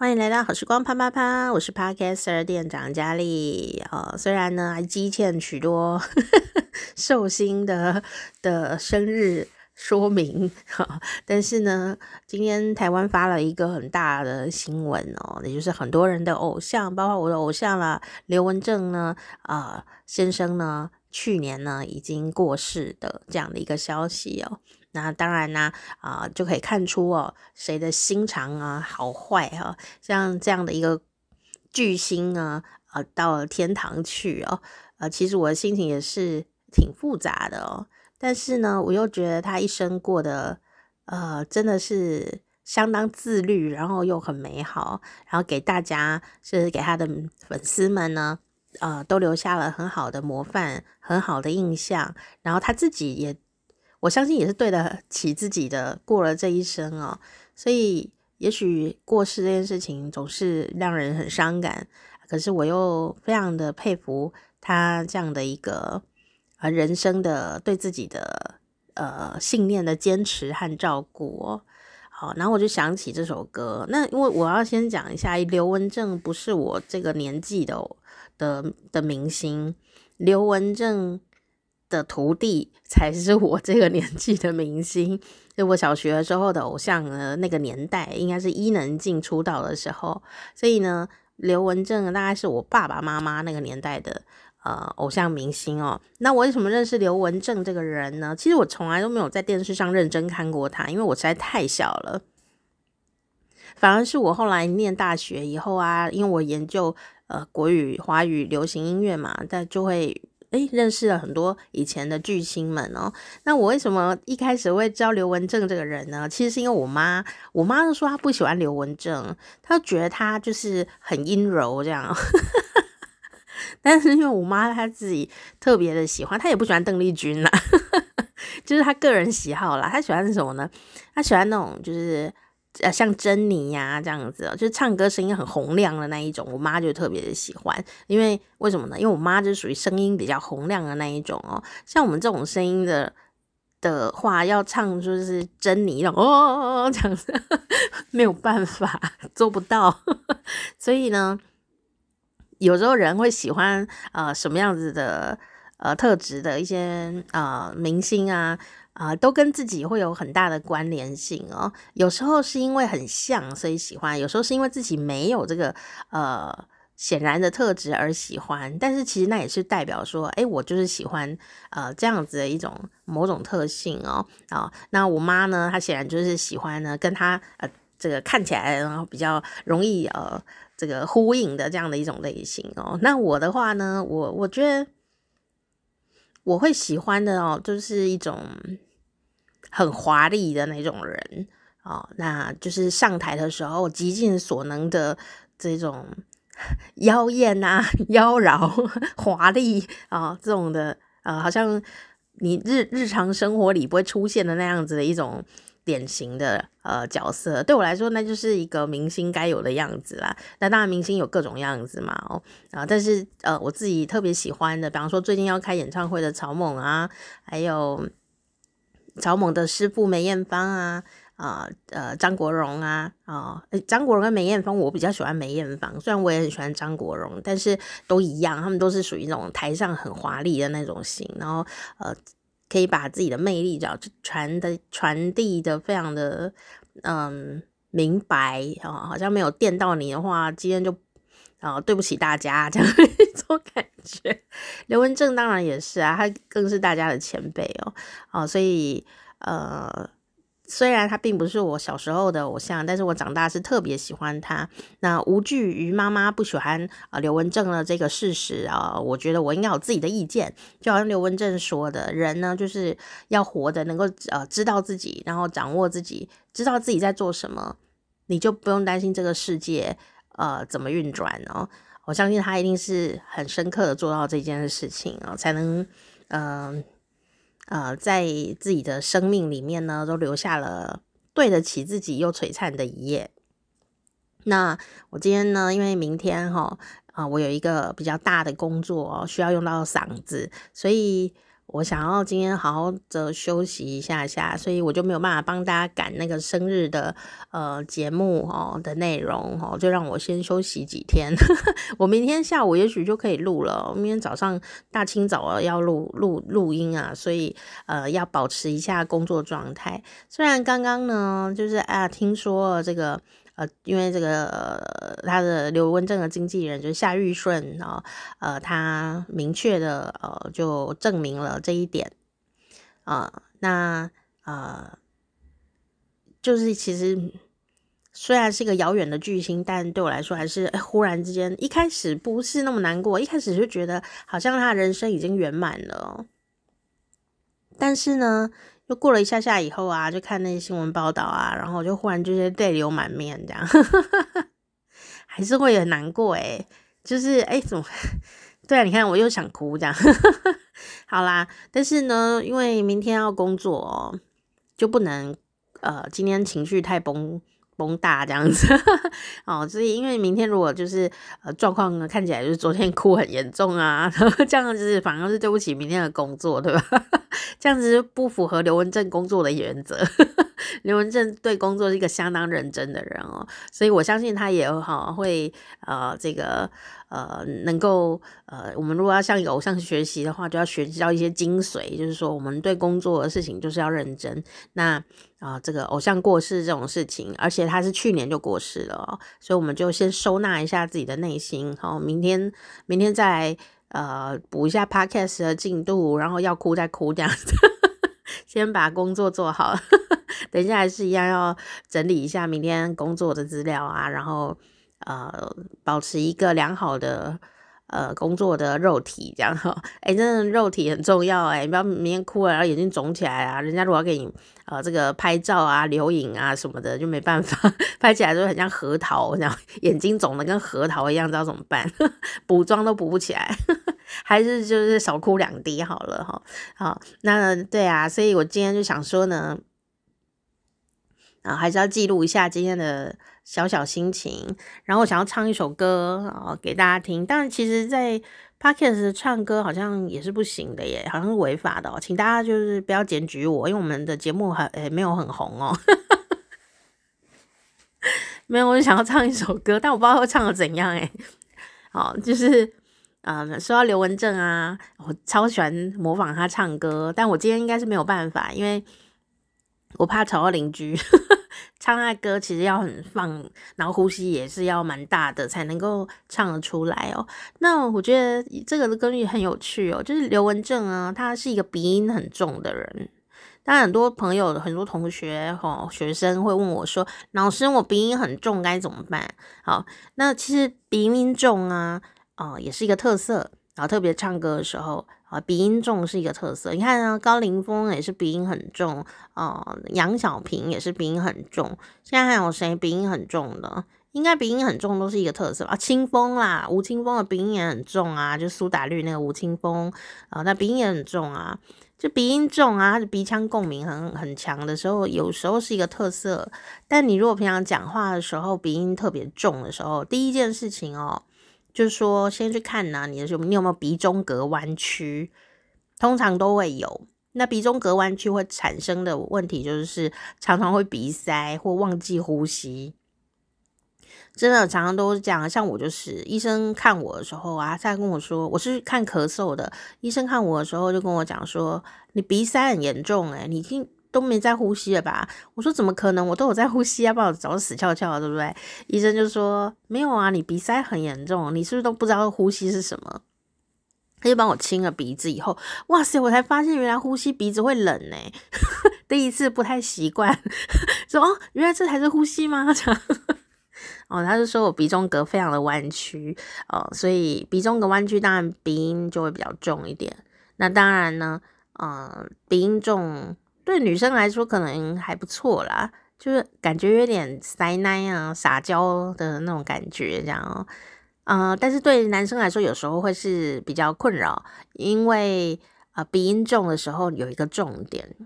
欢迎来到好时光啪啪啪，我是 Podcaster 店长佳丽。哦，虽然呢还积欠许多 寿星的的生日说明，但是呢，今天台湾发了一个很大的新闻哦，也就是很多人的偶像，包括我的偶像啦，刘文正呢，啊、先生呢，去年呢已经过世的这样的一个消息哦。那当然呢，啊、就可以看出哦，谁的心肠啊好坏哈、啊，像这样的一个巨星啊，呃，到了天堂去哦，呃，其实我的心情也是挺复杂的哦。但是呢，我又觉得他一生过得，呃，真的是相当自律，然后又很美好，然后给大家，是给他的粉丝们呢，呃，都留下了很好的模范，很好的印象，然后他自己也。我相信也是对得起自己的，过了这一生哦，所以也许过世这件事情总是让人很伤感，可是我又非常的佩服他这样的一个啊人生的对自己的呃信念的坚持和照顾哦。好，然后我就想起这首歌，那因为我要先讲一下，刘文正不是我这个年纪的的的明星，刘文正。的徒弟才是我这个年纪的明星，就我小学的时候的偶像呢，那个年代应该是伊能静出道的时候，所以呢，刘文正大概是我爸爸妈妈那个年代的呃偶像明星哦。那我为什么认识刘文正这个人呢？其实我从来都没有在电视上认真看过他，因为我实在太小了。反而是我后来念大学以后啊，因为我研究呃国语、华语、流行音乐嘛，但就会。诶，认识了很多以前的巨星们哦。那我为什么一开始会知刘文正这个人呢？其实是因为我妈，我妈就说她不喜欢刘文正，她觉得他就是很阴柔这样。但是因为我妈她自己特别的喜欢，她也不喜欢邓丽君啦，就是她个人喜好啦。她喜欢什么呢？她喜欢那种就是。呃，像珍妮呀、啊、这样子，就是唱歌声音很洪亮的那一种，我妈就特别的喜欢。因为为什么呢？因为我妈就属于声音比较洪亮的那一种哦。像我们这种声音的的话，要唱就是珍妮那种哦这样子，没有办法做不到。所以呢，有时候人会喜欢呃什么样子的呃特质的一些呃明星啊。啊、都跟自己会有很大的关联性哦。有时候是因为很像，所以喜欢；有时候是因为自己没有这个呃显然的特质而喜欢。但是其实那也是代表说，哎，我就是喜欢呃这样子的一种某种特性哦。啊、那我妈呢，她显然就是喜欢呢，跟她呃这个看起来然后比较容易呃这个呼应的这样的一种类型哦。那我的话呢，我我觉得。我会喜欢的哦，就是一种很华丽的那种人哦，那就是上台的时候极尽所能的这种 妖艳啊、妖娆、华丽啊这种的，啊，好像你日日常生活里不会出现的那样子的一种。典型的呃角色，对我来说那就是一个明星该有的样子啦。那当然，明星有各种样子嘛，哦啊，但是呃，我自己特别喜欢的，比方说最近要开演唱会的草蜢啊，还有草蜢的师傅梅艳芳啊，啊呃张国荣啊，啊张国荣跟梅艳芳，我比较喜欢梅艳芳，虽然我也很喜欢张国荣，但是都一样，他们都是属于那种台上很华丽的那种型，然后呃。可以把自己的魅力，叫传的传递的非常的嗯明白啊，好像没有电到你的话，今天就啊对不起大家这样 一种感觉。刘文正当然也是啊，他更是大家的前辈哦，啊，所以呃。虽然他并不是我小时候的偶像，但是我长大是特别喜欢他。那无惧于妈妈不喜欢啊刘文正的这个事实啊，我觉得我应该有自己的意见。就好像刘文正说的，人呢就是要活得能够呃知道自己，然后掌握自己，知道自己在做什么，你就不用担心这个世界呃怎么运转哦。我相信他一定是很深刻的做到这件事情啊，才能嗯。呃，在自己的生命里面呢，都留下了对得起自己又璀璨的一页。那我今天呢，因为明天哈啊、我有一个比较大的工作哦需要用到嗓子，所以我想要今天好好的休息一下下，所以我就没有办法帮大家赶那个生日的呃节目哦的内容哦，就让我先休息几天。我明天下午也许就可以录了，明天早上大清早要录录录音啊，所以呃要保持一下工作状态。虽然刚刚呢，就是啊，听说这个。呃，因为这个、他的刘文正的经纪人就是夏玉顺啊，呃，他明确的呃就证明了这一点啊、那呃就是其实虽然是一个遥远的巨星，但对我来说还是忽然之间，一开始不是那么难过，一开始就觉得好像他人生已经圆满了，但是呢。就过了一下下以后啊，就看那些新闻报道啊，然后就忽然就是泪流满面这样，还是会很难过诶，就是哎，怎么？对啊，你看我又想哭这样。好啦，但是呢，因为明天要工作哦，就不能呃，今天情绪太崩。风大这样子哦，所以因为明天如果就是呃状况看起来就是昨天哭很严重啊，然后这样子反而是对不起明天的工作，对吧？这样子不符合刘文正工作的原则。刘文正对工作是一个相当认真的人哦，所以我相信他也好会呃这个。呃，能够呃，我们如果要向偶像学习的话，就要学习到一些精髓，就是说，我们对工作的事情就是要认真。那啊、呃，这个偶像过世这种事情，而且他是去年就过世了哦，所以我们就先收纳一下自己的内心，好，明天明天再来呃补一下 podcast 的进度，然后要哭再哭这样子，先把工作做好，等一下还是一样要整理一下明天工作的资料啊，然后。呃，保持一个良好的呃工作的肉体，这样哈，哎，真的肉体很重要哎，你不要明天哭了，然后眼睛肿起来啊，人家如果要给你呃这个拍照啊、留影啊什么的，就没办法，拍起来就很像核桃，这样眼睛肿的跟核桃一样，知道怎么办？补妆都补不起来，还是就是少哭两滴好了哈。好，那对啊，所以我今天就想说呢。啊，还是要记录一下今天的小小心情，然后我想要唱一首歌啊给大家听。但其实，在 Podcast 唱歌好像也是不行的耶，好像是违法的哦，请大家就是不要检举我，因为我们的节目还诶没有很红哦。没有，我就想要唱一首歌，但我不知道会唱的怎样诶。好，就是嗯，说到刘文正啊，我超喜欢模仿他唱歌，但我今天应该是没有办法，因为。我怕吵到邻居，唱那歌其实要很放，然后呼吸也是要蛮大的才能够唱得出来哦。那我觉得这个的歌也很有趣哦，就是刘文正啊，他是一个鼻音很重的人。当然很多朋友、很多同学、哈学生会问我说：“老师，我鼻音很重该怎么办？”好，那其实鼻音重啊，哦，也是一个特色。然后特别唱歌的时候。啊，鼻音重是一个特色。你看啊，高凌风也是鼻音很重，呃，杨小萍也是鼻音很重。现在还有谁鼻音很重的？应该鼻音很重都是一个特色吧啊。清风啦，吴青峰的鼻音也很重啊，就苏打绿那个吴青峰啊，那鼻音也很重啊。就鼻音重啊，他的鼻腔共鸣很很强的时候，有时候是一个特色。但你如果平常讲话的时候鼻音特别重的时候，第一件事情哦。就是说，先去看呢，你的什么？你有没有鼻中隔弯曲？通常都会有。那鼻中隔弯曲会产生的问题，就是常常会鼻塞或忘记呼吸。真的常常都是这样。像我就是，医生看我的时候啊，他跟我说，我是看咳嗽的。医生看我的时候就跟我讲说，你鼻塞很严重，诶，你听。都没在呼吸了吧？我说怎么可能？我都有在呼吸啊，不然我早就死翘翘了，对不对？医生就说没有啊，你鼻塞很严重，你是不是都不知道呼吸是什么？他就帮我清了鼻子以后，哇塞，我才发现原来呼吸鼻子会冷呢，第一次不太习惯，说哦，原来这才是呼吸吗？这样哦，他就说我鼻中隔非常的弯曲哦，所以鼻中隔弯曲，当然鼻音就会比较重一点。那当然呢，呃，鼻音重。对女生来说可能还不错啦，就是感觉有点塞奶啊、撒娇的那种感觉，这样哦。呃，但是对男生来说，有时候会是比较困扰，因为呃鼻音重的时候有一个重点，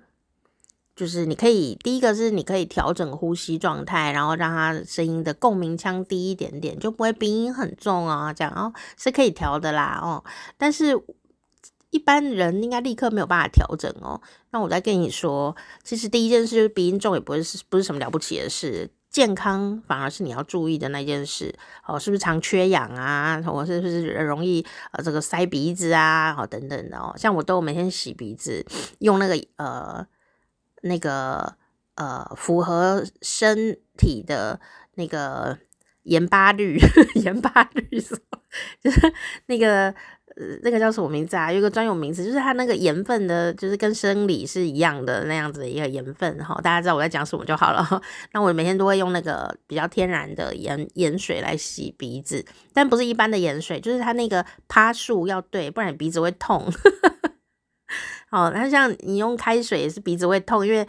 就是你可以第一个是你可以调整呼吸状态，然后让他声音的共鸣腔低一点点，就不会鼻音很重啊，这样哦是可以调的啦哦。但是一般人应该立刻没有办法调整哦。那我再跟你说，其实第一件事就是鼻音重也不是不是什么了不起的事，健康反而是你要注意的那件事哦。是不是常缺氧啊？我是不是容易呃这个塞鼻子啊？哦等等的哦。像我都每天洗鼻子，用那个呃那个呃符合身体的那个盐巴氯 盐巴氯是吧？就是那个。呃，那个叫什么名字啊？有一个专有名词，就是它那个盐分的，就是跟生理是一样的那样子的一个盐分哈。大家知道我在讲什么就好了。那我每天都会用那个比较天然的盐盐水来洗鼻子，但不是一般的盐水，就是它那个趴数要对，不然鼻子会痛。哦，那像你用开水也是鼻子会痛，因为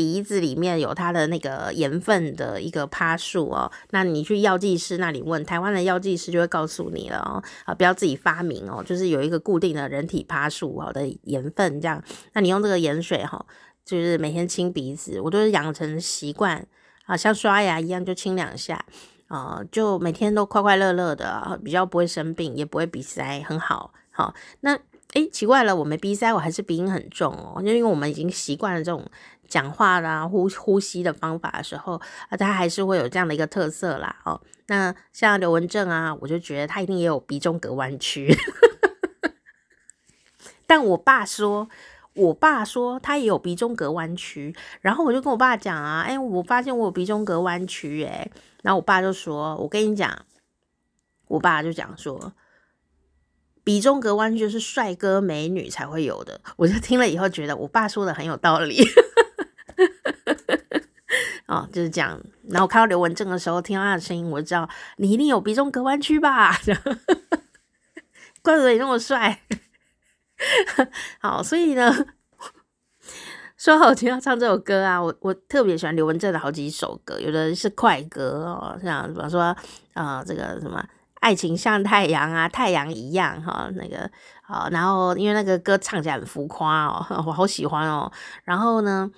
鼻子里面有它的那个盐分的一个趴数哦。那你去药剂师那里问，台湾的药剂师就会告诉你了哦。啊，不要自己发明哦，就是有一个固定的人体趴数哦的盐分这样。那你用这个盐水哈，就是每天清鼻子，我都是养成习惯啊，像刷牙一样就清两下啊，就每天都快快乐乐的，比较不会生病，也不会鼻塞，很好。好，那。哎，奇怪了，我没鼻塞，我还是鼻音很重哦。就因为我们已经习惯了这种讲话啦、呼呼吸的方法的时候，啊，他还是会有这样的一个特色啦。哦，那像刘文正啊，我就觉得他一定也有鼻中隔弯曲。但我爸说，我爸说他也有鼻中隔弯曲，然后我就跟我爸讲啊，哎，我发现我有鼻中隔弯曲，哎，然后我爸就说，我跟你讲，我爸就讲说。鼻中隔弯曲是帅哥美女才会有的，我就听了以后觉得我爸说的很有道理，哦，就是这样。然后我看到刘文正的时候，听到他的声音，我就知道你一定有鼻中隔弯曲吧？怪不得你那么帅。好，所以呢，说好听要唱这首歌啊，我我特别喜欢刘文正的好几首歌，有的是快歌哦，像比方说啊、呃，这个什么。爱情像太阳啊，太阳一样哈，那个好，然后因为那个歌唱起来很浮夸哦，我好喜欢哦。然后呢，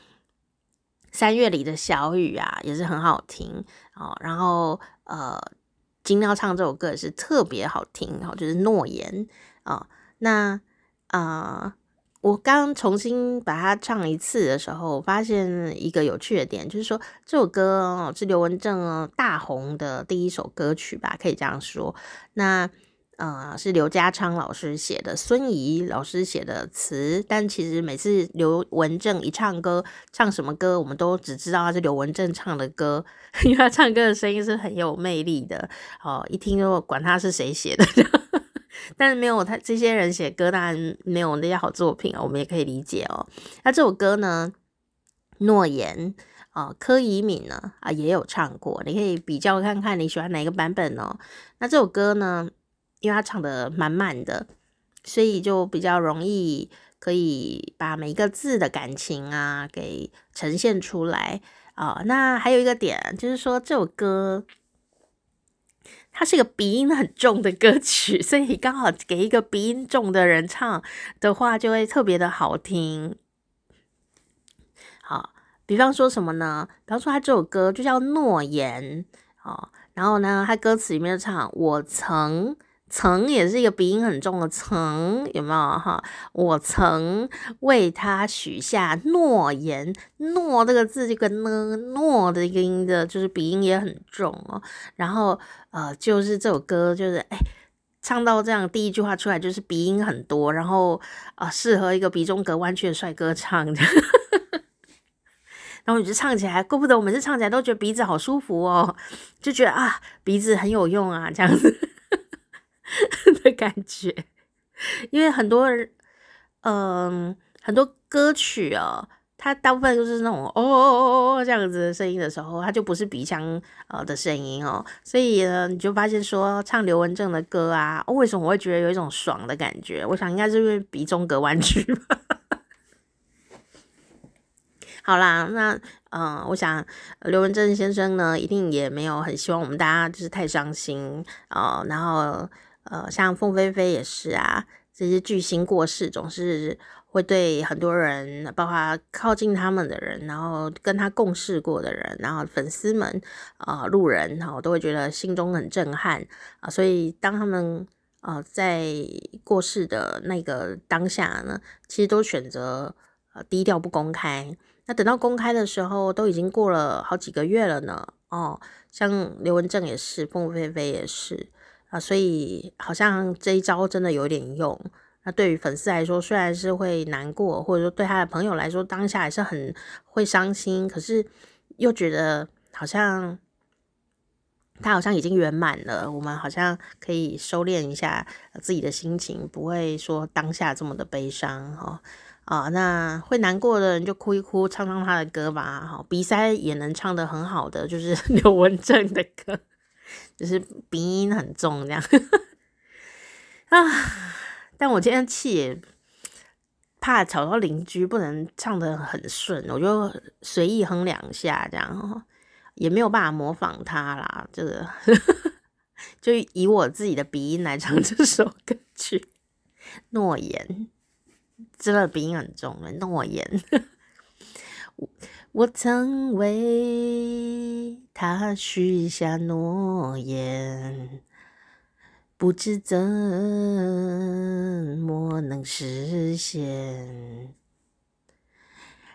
三月里的小雨啊，也是很好听哦。然后呃，金喵唱这首歌也是特别好听哦，就是诺言啊。那啊。呃我刚重新把它唱一次的时候，发现一个有趣的点，就是说这首歌哦是刘文正大红的第一首歌曲吧，可以这样说。那呃是刘家昌老师写的，孙仪老师写的词，但其实每次刘文正一唱歌，唱什么歌，我们都只知道他是刘文正唱的歌，因为他唱歌的声音是很有魅力的。哦，一听就管他是谁写的。但是没有他这些人写歌，当然没有那些好作品啊，我们也可以理解哦。那这首歌呢，《诺言》啊，柯以敏呢啊也有唱过，你可以比较看看你喜欢哪个版本哦。那这首歌呢，因为他唱的满满的，所以就比较容易可以把每一个字的感情啊给呈现出来啊。那还有一个点就是说这首歌。它是一个鼻音很重的歌曲，所以刚好给一个鼻音重的人唱的话，就会特别的好听。好，比方说什么呢？比方说他这首歌就叫《诺言》哦，然后呢，他歌词里面唱“我曾”。曾也是一个鼻音很重的曾，有没有哈？我曾为他许下诺言，诺这个字这个呢，诺的一个音的，就是鼻音也很重哦。然后呃，就是这首歌，就是哎，唱到这样第一句话出来就是鼻音很多，然后啊、呃，适合一个鼻中隔弯曲的帅哥唱的。然后我就唱起来，怪不得我每次唱起来都觉得鼻子好舒服哦，就觉得啊，鼻子很有用啊，这样子。的感觉，因为很多人，嗯、很多歌曲哦，它大部分都是那种哦哦哦哦这样子的声音的时候，它就不是鼻腔呃的声音哦，所以呢，你就发现说唱刘文正的歌啊，哦，为什么我会觉得有一种爽的感觉？我想应该是因为鼻中隔弯曲吧。好啦，那嗯、我想刘文正先生呢，一定也没有很希望我们大家就是太伤心啊、然后。呃，像凤飞飞也是啊，这些巨星过世，总是会对很多人，包括靠近他们的人，然后跟他共事过的人，然后粉丝们啊、路人哈，都会觉得心中很震撼啊。所以当他们呃，在过世的那个当下呢，其实都选择呃低调不公开。那等到公开的时候，都已经过了好几个月了呢。哦，像刘文正也是，凤飞飞也是啊，所以好像这一招真的有点用。那对于粉丝来说，虽然是会难过，或者说对他的朋友来说，当下还是很会伤心，可是又觉得好像。他好像已经圆满了，我们好像可以收敛一下自己的心情，不会说当下这么的悲伤哈啊。那会难过的人就哭一哭，唱唱他的歌吧。哈，鼻塞也能唱得很好的，就是 刘文正的歌，就是鼻音很重这样啊。但我今天气也怕吵到邻居，不能唱得很顺，我就随意哼两下这样。也没有办法模仿他啦，这个 就以我自己的鼻音来唱这首歌曲。诺言，真的鼻音很重的诺言。我曾为他许下诺言，不知怎么能实现。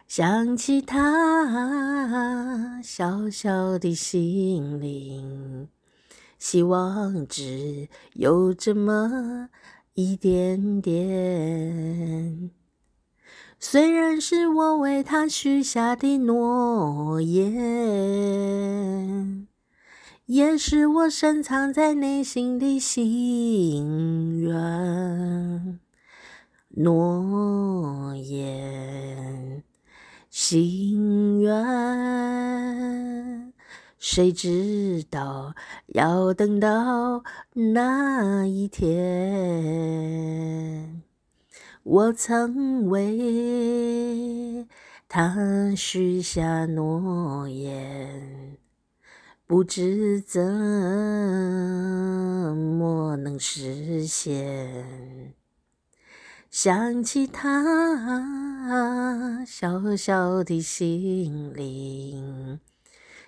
想起他小小的心灵，希望只有这么一点点。虽然是我为他许下的诺言，也是我深藏在内心的心愿。诺言。心愿，谁知道要等到哪一天？我曾为他许下诺言，不知怎么能实现。想起他小小的心灵，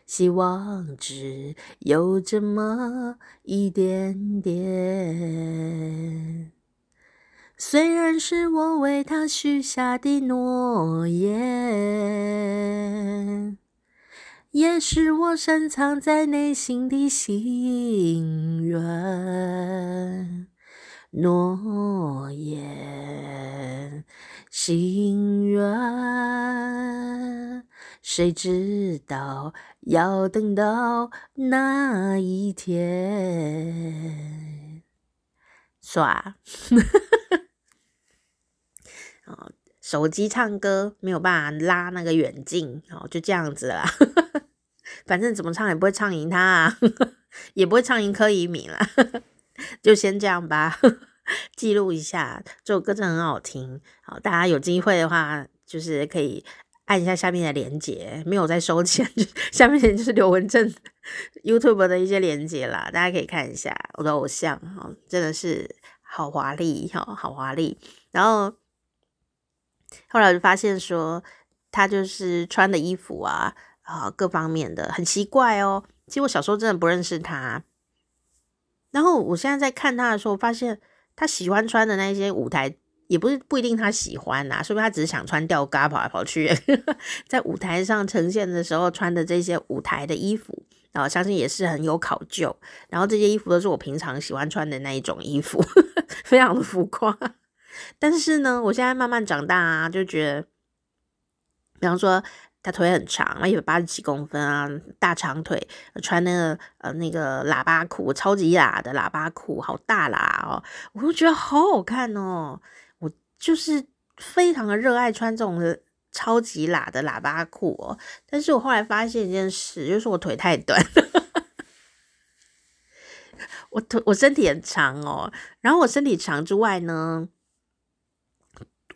希望只有这么一点点。虽然是我为他许下的诺言，也是我深藏在内心的心愿。诺言，心愿，谁知道要等到哪一天？耍，哦，手机唱歌没有办法拉那个远近，哦，就这样子啦。反正怎么唱也不会唱赢他啊，也不会唱赢柯以敏啦。就先这样吧，记录一下这首歌真的很好听。好，大家有机会的话，就是可以按一下下面的连接，没有在收钱，下面就是刘文正 YouTube 的一些连接啦，大家可以看一下我的偶像哈，真的是好华丽哈，好华丽。然后后来我就发现说，他就是穿的衣服啊，啊，各方面的很奇怪哦。其实我小时候真的不认识他。然后我现在在看他的时候，发现他喜欢穿的那些舞台，也不是不一定他喜欢呐，说不定他只是想穿吊嘎跑来跑去，在舞台上呈现的时候穿的这些舞台的衣服，然后相信也是很有考究。然后这些衣服都是我平常喜欢穿的那一种衣服，非常的浮夸。但是呢，我现在慢慢长大啊，就觉得，比方说。他腿很长，一百八十几公分啊，大长腿，穿那个呃那个喇叭裤，超级喇的喇叭裤，好大喇哦，我就觉得好好看哦。我就是非常的热爱穿这种超级喇的喇叭裤哦。但是我后来发现一件事，就是我腿太短，我腿我身体很长哦。然后我身体长之外呢，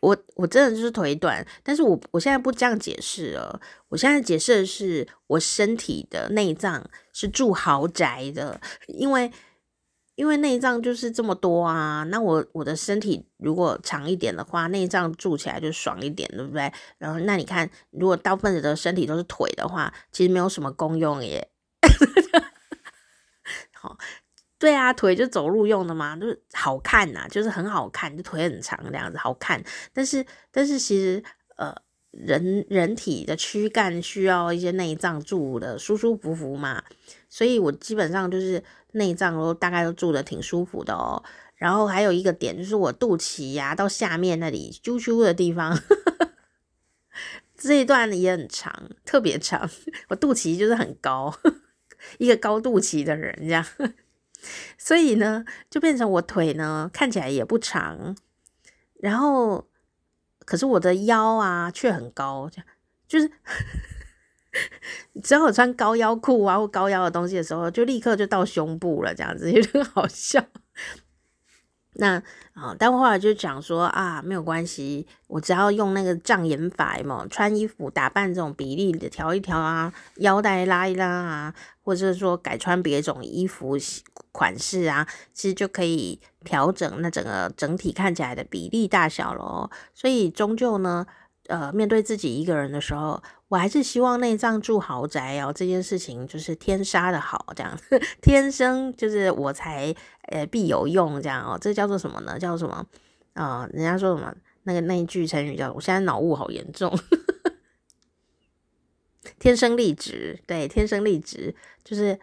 我我真的就是腿短，但是我我现在不这样解释了。我现在解释的是，我身体的内脏是住豪宅的，因为因为内脏就是这么多啊。那我我的身体如果长一点的话，内脏住起来就爽一点，对不对？然后那你看，如果大部分的身体都是腿的话，其实没有什么功用耶。好。对啊，腿就走路用的嘛，就是好看呐、啊，就是很好看，就腿很长这样子好看。但是，但是其实呃，人人体的躯干需要一些内脏住的舒舒服服嘛，所以我基本上就是内脏都大概都住的挺舒服的哦。然后还有一个点就是我肚脐呀、到下面那里啾啾的地方，这一段也很长，特别长。我肚脐就是很高，一个高肚脐的人这样。所以呢，就变成我腿呢看起来也不长，然后可是我的腰啊却很高，这样就是 只要我穿高腰裤啊或高腰的东西的时候，就立刻就到胸部了，这样子 有点好笑。那啊，但后来就讲说啊，没有关系，我只要用那个障眼法嘛，穿衣服打扮这种比例的调一调啊，腰带拉一拉啊，或者是说改穿别种衣服款式啊，其实就可以调整那整个整体看起来的比例大小咯。所以终究呢。呃，面对自己一个人的时候，我还是希望内脏住豪宅哦。这件事情就是天杀的好，这样 天生就是我才呃必有用这样哦。这叫做什么呢？叫什么啊、人家说什么？那个那一句成语叫……我现在脑雾好严重，天生丽质。对，天生丽质就是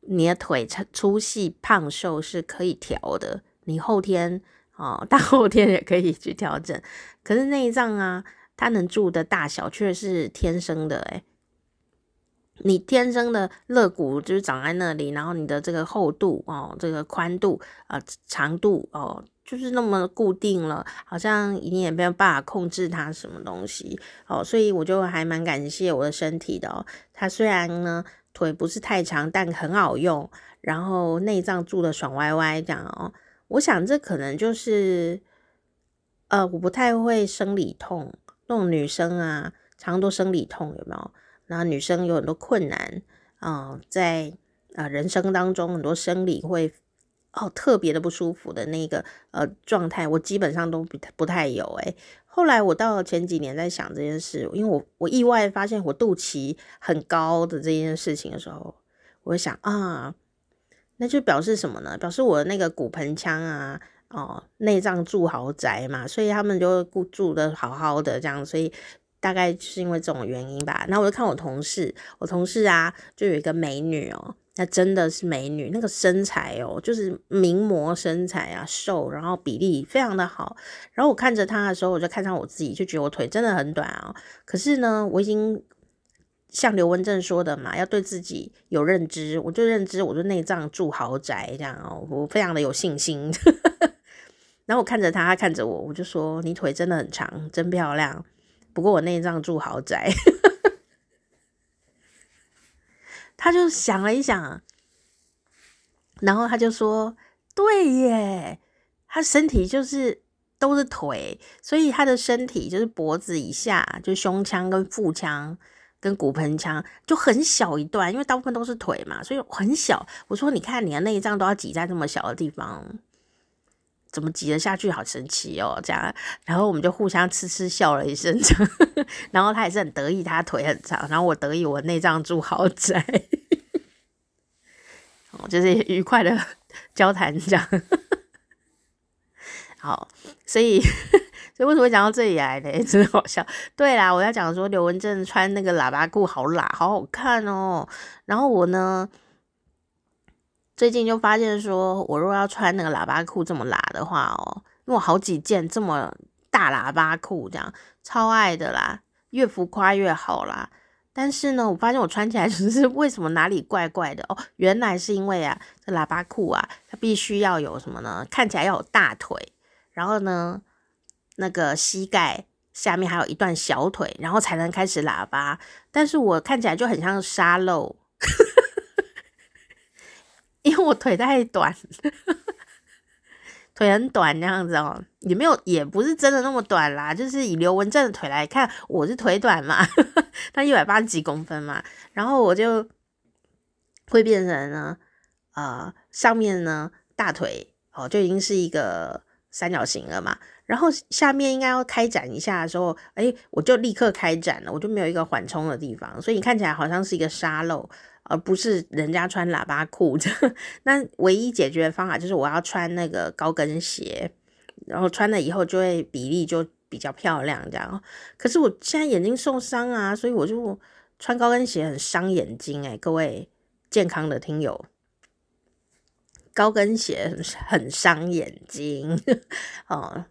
你的腿粗细胖瘦是可以调的，你后天。哦，大后天也可以去调整，可是内脏啊，它能住的大小却是天生的诶。你天生的肋骨就是长在那里，然后你的这个厚度哦，这个宽度啊、呃，长度哦，就是那么固定了，好像你也没有办法控制它什么东西哦，所以我就还蛮感谢我的身体的哦。它虽然呢腿不是太长，但很好用，然后内脏住的爽歪歪这样哦。我想这可能就是，呃，我不太会生理痛，那种女生啊，常多生理痛有没有？然后女生有很多困难啊、在啊、人生当中很多生理会哦特别的不舒服的那个呃状态，我基本上都不不太有诶。后来我到了前几年在想这件事，因为我我意外发现我肚脐很高的这件事情的时候，我想啊。那就表示什么呢？表示我的那个骨盆腔啊，哦，内脏住豪宅嘛，所以他们就住得好好的这样，所以大概是因为这种原因吧。那我就看我同事，我同事啊，就有一个美女哦，那真的是美女，那个身材哦，就是名模身材啊，瘦，然后比例非常的好。然后我看着她的时候，我就看上我自己，就觉得我腿真的很短啊。可是呢，我已经。像刘文正说的嘛，要对自己有认知，我就认知，我就内脏住豪宅这样哦，我非常的有信心。然后我看着他，他看着我，我就说：“你腿真的很长，真漂亮。”不过我内脏住豪宅。他就想了一想，然后他就说：“对耶，他身体就是都是腿，所以他的身体就是脖子以下，就胸腔跟腹腔。”跟骨盆腔就很小一段，因为大部分都是腿嘛，所以很小。我说，你看你的内脏都要挤在这么小的地方，怎么挤得下去？好神奇哦！这样，然后我们就互相痴痴笑了一声，然后他也是很得意，他腿很长，然后我得意我内脏住豪宅，哦，就是愉快的 交谈这样。好，所以。所以为什么会讲到这里来呢？真的好笑。对啦，我要讲说刘文正穿那个喇叭裤好喇，好好看哦。然后我呢，最近就发现说，我如果要穿那个喇叭裤这么喇的话哦，因为我好几件这么大喇叭裤，这样超爱的啦，越浮夸越好啦。但是呢，我发现我穿起来 就是为什么哪里怪怪的哦？原来是因为啊，这喇叭裤啊，它必须要有什么呢？看起来要有大腿，然后呢，那个膝盖下面还有一段小腿，然后才能开始喇叭。但是我看起来就很像沙漏，因为我腿太短，腿很短那样子哦，也没有，也不是真的那么短啦。就是以刘文正的腿来看，我是腿短嘛，他一百八十几公分嘛，然后我就会变成呢，呃，上面呢大腿哦就已经是一个。三角形了嘛，然后下面应该要开展一下的时候，哎，我就立刻开展了，我就没有一个缓冲的地方，所以你看起来好像是一个沙漏，而不是人家穿喇叭裤的。那唯一解决的方法就是我要穿那个高跟鞋，然后穿了以后就会比例就比较漂亮这样。可是我现在眼睛受伤啊，所以我就穿高跟鞋很伤眼睛哎，各位健康的听友。高跟鞋很伤眼睛 哦，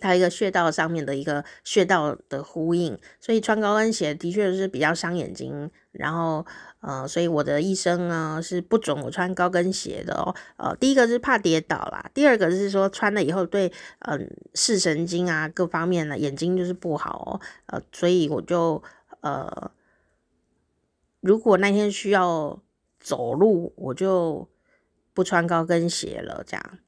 它一个穴道上面的一个穴道的呼应，所以穿高跟鞋的确是比较伤眼睛。然后呃，所以我的医生呢是不准我穿高跟鞋的哦。呃，第一个是怕跌倒啦，第二个是说穿了以后对嗯、视神经啊各方面的眼睛就是不好哦。呃，所以我就呃，如果那天需要走路，我就。不穿高跟鞋了，这样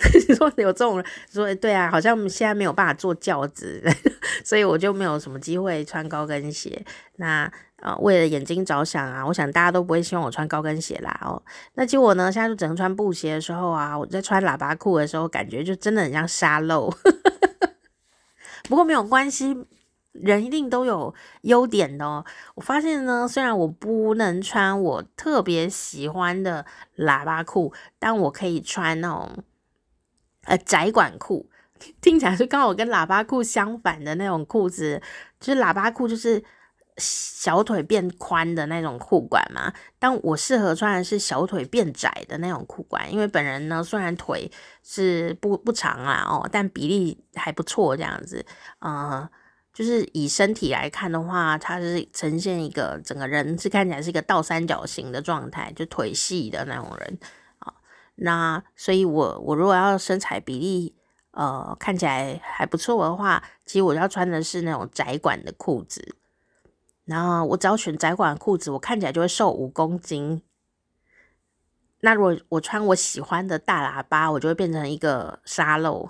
说有这种人说对啊，好像我们现在没有办法坐轿子，所以我就没有什么机会穿高跟鞋。那呃，为了眼睛着想啊，我想大家都不会希望我穿高跟鞋啦哦。那结果呢，现在就只能穿布鞋的时候啊，我在穿喇叭裤的时候，感觉就真的很像沙漏。不过没有关系。人一定都有优点的哦。我发现呢，虽然我不能穿我特别喜欢的喇叭裤，但我可以穿那种呃窄管裤，听起来是刚好跟喇叭裤相反的那种裤子。就是喇叭裤就是小腿变宽的那种裤管嘛，但我适合穿的是小腿变窄的那种裤管，因为本人呢虽然腿是不不长啦哦，但比例还不错这样子，呃。就是以身体来看的话，它是呈现一个整个人是看起来是一个倒三角形的状态，就腿细的那种人。那所以我我如果要身材比例呃看起来还不错的话，其实我要穿的是那种窄管的裤子。然后我只要选窄管裤子，我看起来就会瘦五公斤。那如果我穿我喜欢的大喇叭，我就会变成一个沙漏。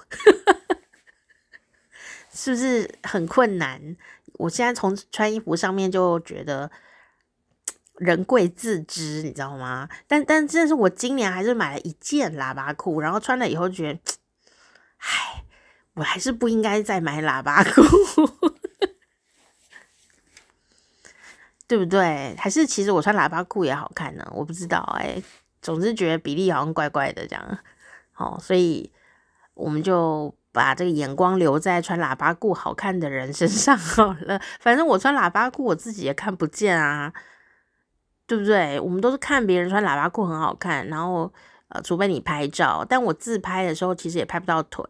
是不是很困难？我现在从穿衣服上面就觉得人贵自知，你知道吗？但但真的是我今年还是买了一件喇叭裤，然后穿了以后觉得，唉，我还是不应该再买喇叭裤，对不对？还是其实我穿喇叭裤也好看呢？我不知道哎，总之觉得比例好像怪怪的这样。好，所以我们就。把这个眼光留在穿喇叭裤好看的人身上好了，反正我穿喇叭裤我自己也看不见啊，对不对？我们都是看别人穿喇叭裤很好看，然后呃，除非你拍照，但我自拍的时候其实也拍不到腿，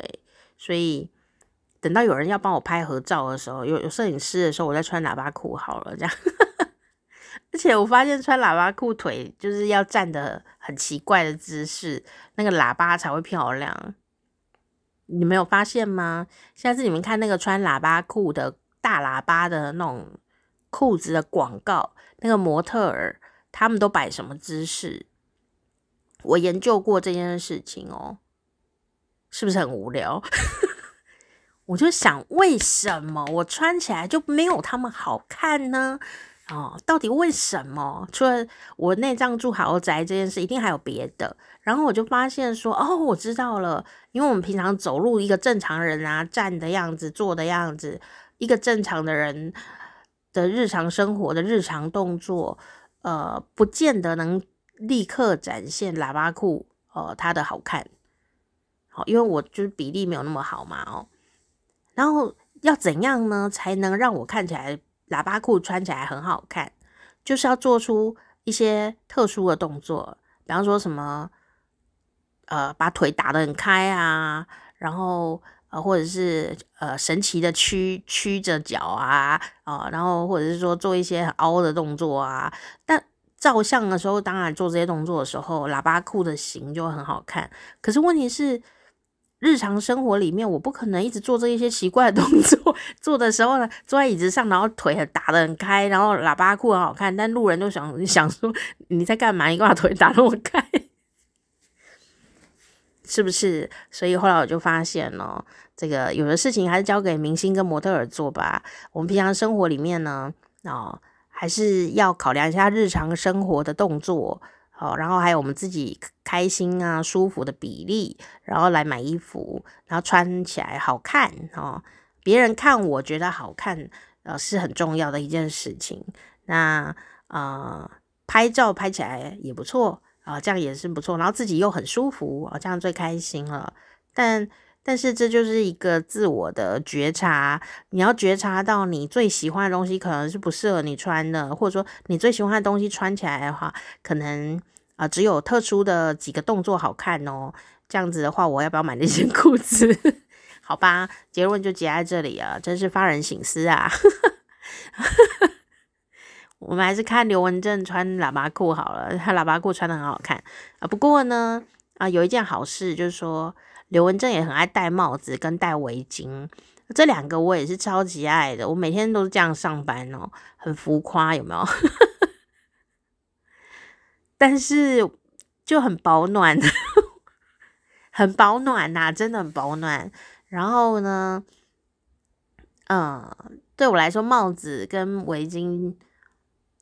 所以等到有人要帮我拍合照的时候，有有摄影师的时候，我再穿喇叭裤好了，这样。而且我发现穿喇叭裤腿就是要站得很奇怪的姿势，那个喇叭才会漂亮。你没有发现吗？下次你们看那个穿喇叭裤的大喇叭的那种裤子的广告，那个模特儿他们都摆什么姿势？我研究过这件事情哦，是不是很无聊？我就想，为什么我穿起来就没有他们好看呢？哦，到底为什么？除了我内脏住豪宅这件事，一定还有别的。然后我就发现说，哦，我知道了，因为我们平常走路，一个正常人啊，站的样子、坐的样子，一个正常的人的日常生活的日常动作，呃，不见得能立刻展现喇叭裤，呃，它的好看。好，因为我就是比例没有那么好嘛，哦。然后要怎样呢，才能让我看起来？喇叭裤穿起来很好看，就是要做出一些特殊的动作，比方说什么，呃，把腿打得很开啊，然后呃，或者是呃，神奇的屈曲着脚啊，啊、然后或者是说做一些很凹的动作啊。但照相的时候，当然做这些动作的时候，喇叭裤的型就很好看。可是问题是。日常生活里面，我不可能一直做这一些奇怪的动作。做的时候呢，坐在椅子上，然后腿很打得很开，然后喇叭裤很好看，但路人都想想说你在干嘛？你干嘛腿打那么开？是不是？所以后来我就发现呢，这个有的事情还是交给明星跟模特儿做吧。我们平常生活里面呢，哦，还是要考量一下日常生活的动作。好，然后还有我们自己开心啊、舒服的比例，然后来买衣服，然后穿起来好看哦。别人看我觉得好看，呃，是很重要的一件事情。那呃，拍照拍起来也不错啊，这样也是不错。然后自己又很舒服啊，这样最开心了。但但是这就是一个自我的觉察，你要觉察到你最喜欢的东西可能是不适合你穿的，或者说你最喜欢的东西穿起来的话，可能啊、只有特殊的几个动作好看哦。这样子的话，我要不要买那件 裤子？好吧，结论就结在这里啊，真是发人省思啊。我们还是看刘文正穿喇叭裤好了，他喇叭裤穿得很好看啊。不过呢，啊有一件好事就是说。刘文正也很爱戴帽子跟戴围巾，这两个我也是超级爱的。我每天都是这样上班哦，很浮夸，有没有？但是就很保暖，很保暖呐、真的很保暖。然后呢，嗯，对我来说，帽子跟围巾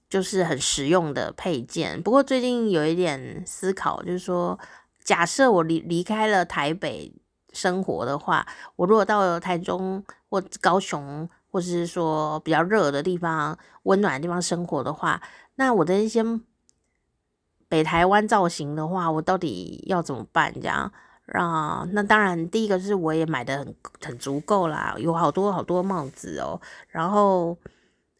就是很实用的配件。不过最近有一点思考，就是说。假设我离离开了台北生活的话，我如果到了台中或高雄，或是说比较热的地方、温暖的地方生活的话，那我的一些北台湾造型的话，我到底要怎么办？这样啊？那当然，第一个是我也买的很很足够啦，有好多好多帽子哦，然后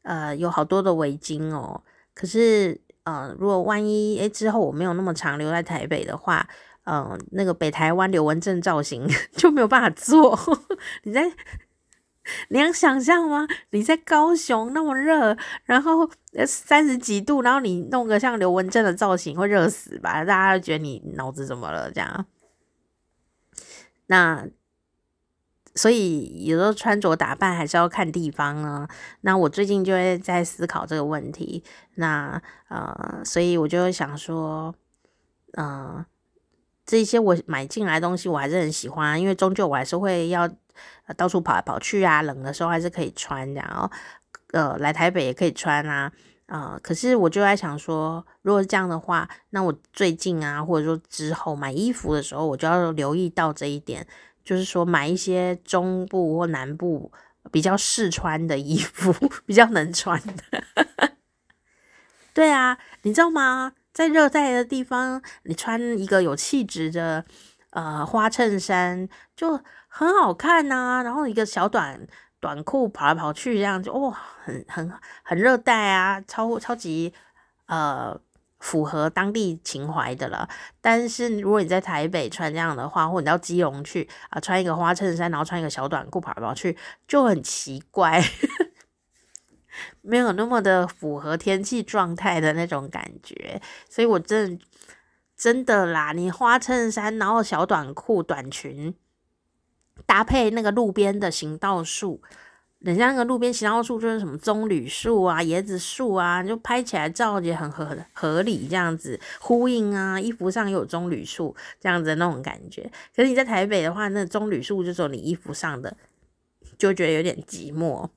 呃有好多的围巾哦。可是呃，如果万一诶之后我没有那么长留在台北的话，嗯，那个北台湾刘文正造型 就没有办法做。你在，你能想象吗？你在高雄那么热，然后三十几度，然后你弄个像刘文正的造型，会热死吧？大家觉得你脑子怎么了？这样。那所以有时候穿着打扮还是要看地方呢。那我最近就会在思考这个问题。那呃，所以我就会想说，嗯、这些我买进来的东西我还是很喜欢，因为终究我还是会要到处跑来跑去啊，冷的时候还是可以穿，然后呃来台北也可以穿啊，呃，可是我就在想说，如果是这样的话，那我最近啊，或者说之后买衣服的时候，我就要留意到这一点，就是说买一些中部或南部比较适穿的衣服，比较能穿的。对啊，你知道吗？在热带的地方，你穿一个有气质的呃花衬衫就很好看呐、然后一个小短短裤跑来跑去，这样就哇，很很很热带啊，超超级呃符合当地情怀的了。但是如果你在台北穿这样的话，或者你到基隆去啊，穿一个花衬衫，然后穿一个小短裤跑来跑去，就很奇怪。没有那么的符合天气状态的那种感觉，所以我真的真的啦，你花衬衫，然后小短裤、短裙，搭配那个路边的行道树，人家那个路边行道树就是什么棕榈树啊、椰子树啊，就拍起来照也很合合理，这样子呼应啊，衣服上有棕榈树这样子的那种感觉。可是你在台北的话，那棕榈树就只有你衣服上的，就觉得有点寂寞。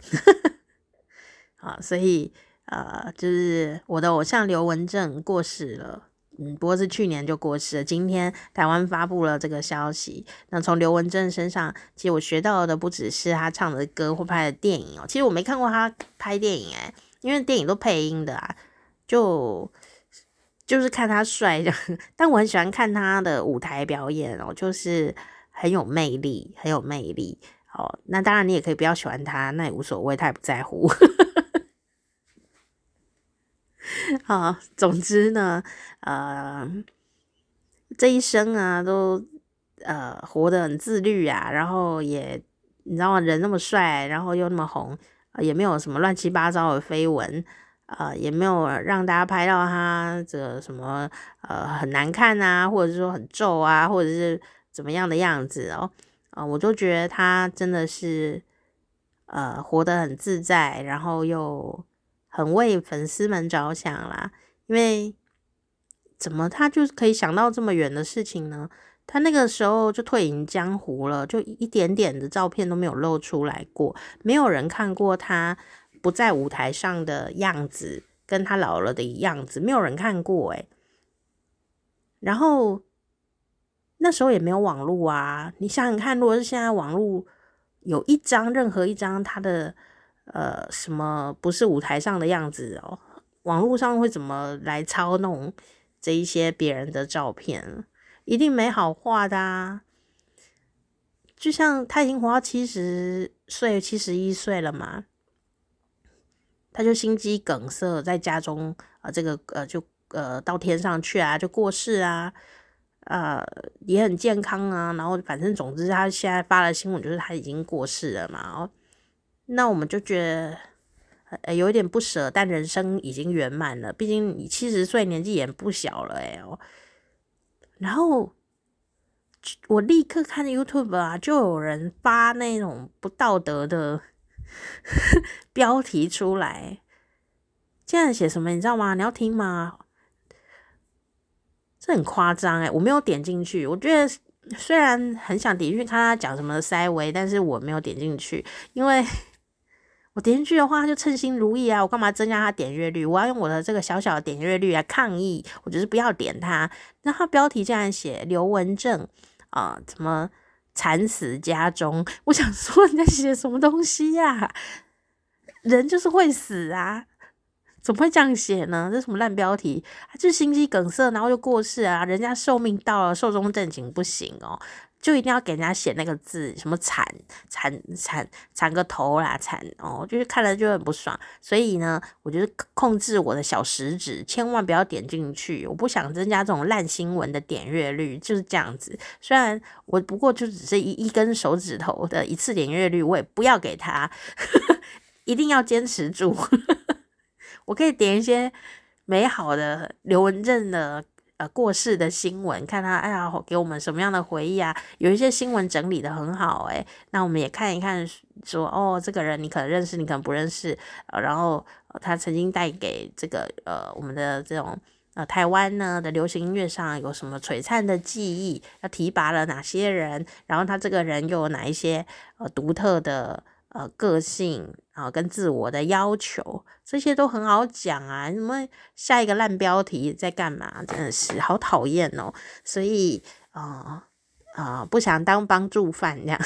啊，所以呃，就是我的偶像刘文正过世了，嗯，不过是去年就过世了。今天台湾发布了这个消息，那从刘文正身上，其实我学到的不只是他唱的歌或拍的电影哦。其实我没看过他拍电影诶，因为电影都配音的啊，就就是看他帅这样。但我很喜欢看他的舞台表演哦，就是很有魅力，很有魅力。哦，那当然你也可以不要喜欢他，那也无所谓，他也不在乎。啊，总之呢，呃，这一生啊，都呃活得很自律啊，然后也你知道吗？人那么帅，然后又那么红，呃、也没有什么乱七八糟的绯闻，呃，也没有让大家拍到他这个什么呃很难看啊，或者是说很皱啊，或者是怎么样的样子哦。啊、我都觉得他真的是，呃，活得很自在，然后又很为粉丝们着想啦。因为怎么他就可以想到这么远的事情呢？他那个时候就退隐江湖了，就一点点的照片都没有露出来过，没有人看过他不在舞台上的样子跟他老了的样子，没有人看过诶。然后那时候也没有网络啊，你想想看，如果是现在网络有一张任何一张他的呃什么不是舞台上的样子哦，网络上会怎么来操弄这一些别人的照片？一定没好话的啊！就像他已经活到七十岁、七十一岁了嘛，他就心肌梗塞在家中啊、呃，这个呃就呃到天上去啊，就过世啊，呃也很健康啊，然后反正总之他现在发了新闻，就是他已经过世了嘛。哦，那我们就觉得呃有一点不舍，但人生已经圆满了，毕竟你七十岁年纪也不小了哎哦。然后我立刻看 YouTube 啊，就有人发那种不道德的 标题出来。现在写什么你知道吗？你要听吗？这很夸张诶，我没有点进去。我觉得虽然很想点进去看他讲什么塞维，但是我没有点进去，因为。我点进去的话，就称心如意啊！我干嘛增加他点阅率？我要用我的这个小小的点阅率来抗议，我就是不要点他。那他标题竟然写刘文正啊，怎么惨死家中？我想说你在写什么东西呀、啊？人就是会死啊，怎么会这样写呢？这什么烂标题？就心肌梗塞，然后就过世啊！人家寿命到了，寿终正寝不行哦。就一定要给人家写那个字，什么惨惨惨惨个头啦，惨哦，就是看了就很不爽。所以呢，我就是控制我的小食指，千万不要点进去。我不想增加这种烂新闻的点阅率，就是这样子。虽然我不过就只是一一根手指头的一次点阅率，我也不要给他，一定要坚持住。我可以点一些美好的刘文正的。过世的新闻，看他哎呀，给我们什么样的回忆啊？有一些新闻整理的很好，诶，那我们也看一看说，哦，这个人你可能认识，你可能不认识，呃，然后他曾经带给这个呃我们的这种呃台湾呢的流行音乐上有什么璀璨的记忆？他提拔了哪些人？然后他这个人又有哪一些呃独特的？呃，个性啊，跟自我的要求，这些都很好讲啊。什么下一个烂标题在干嘛？真的是好讨厌哦。所以啊啊、不想当帮助犯这样。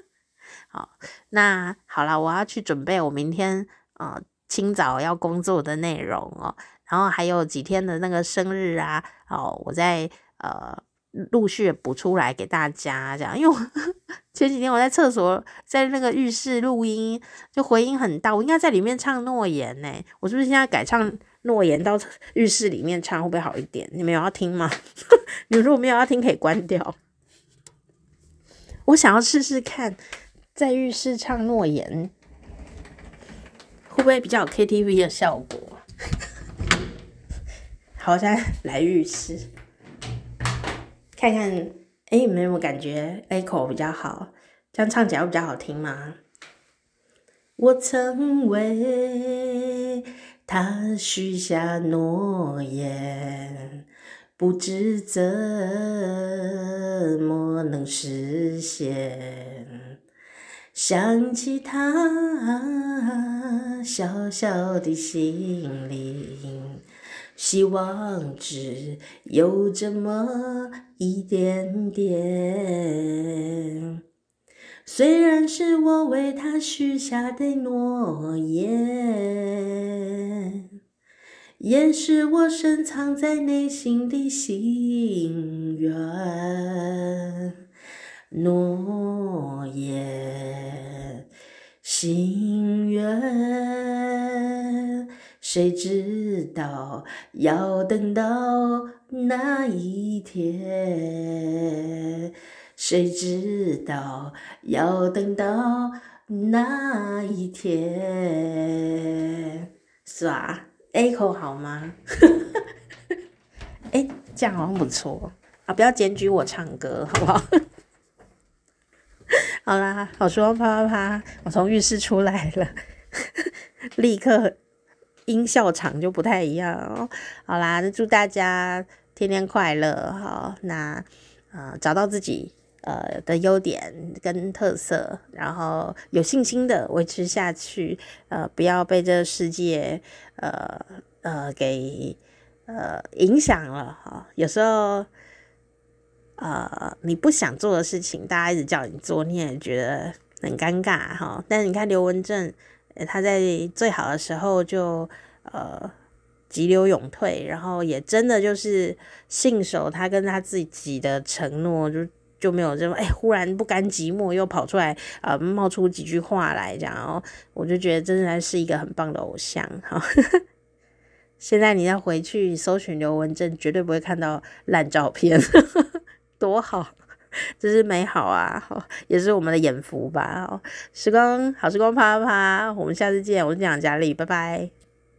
好，那好了，我要去准备我明天、呃、清早要工作的内容哦。然后还有几天的那个生日啊，哦，我在呃。陆续补出来给大家，这样，因为 前几天我在厕所，在那个浴室录音，就回音很大，我应该在里面唱诺言呢。我是不是现在改唱诺言到 浴室里面唱会不会好一点？你们有要听吗？你们如果没有要听，可以关掉。我想要试试看，在浴室唱诺言会不会比较有 KTV 的效果？好，现在来浴室。看看，哎，有没有感觉 echo 比较好？这样唱起来会比较好听吗？我曾为他许下诺言，不知怎么能实现。想起他小小的心灵。希望只有这么一点点，虽然是我为他许下的诺言，也是我深藏在内心的心愿。诺言，心愿。谁知道要等到那一天？谁知道要等到那一天？是吧？Echo 好吗？哎、这样好像不错啊！不要检举我唱歌，好不好？好啦，好说啪啪啪，我从浴室出来了，立刻。音效场就不太一样哦。好啦，那祝大家天天快乐。哈，那呃，找到自己呃的优点跟特色，然后有信心的维持下去，呃，不要被这个世界呃呃给呃影响了哈。有时候呃你不想做的事情，大家一直叫你做，你也觉得很尴尬哈。但是你看刘文正，他在最好的时候就呃。急流勇退，然后也真的就是信守他跟他自己的承诺，就就没有这种哎，忽然不甘寂寞又跑出来啊、呃，冒出几句话来，这样，然后我就觉得真的是一个很棒的偶像哈。现在你要回去搜寻刘文正，绝对不会看到烂照片，多好，这是美好啊，也是我们的眼福吧。时光好时光啪啪啪，我们下次见，我是蒋佳丽，拜拜。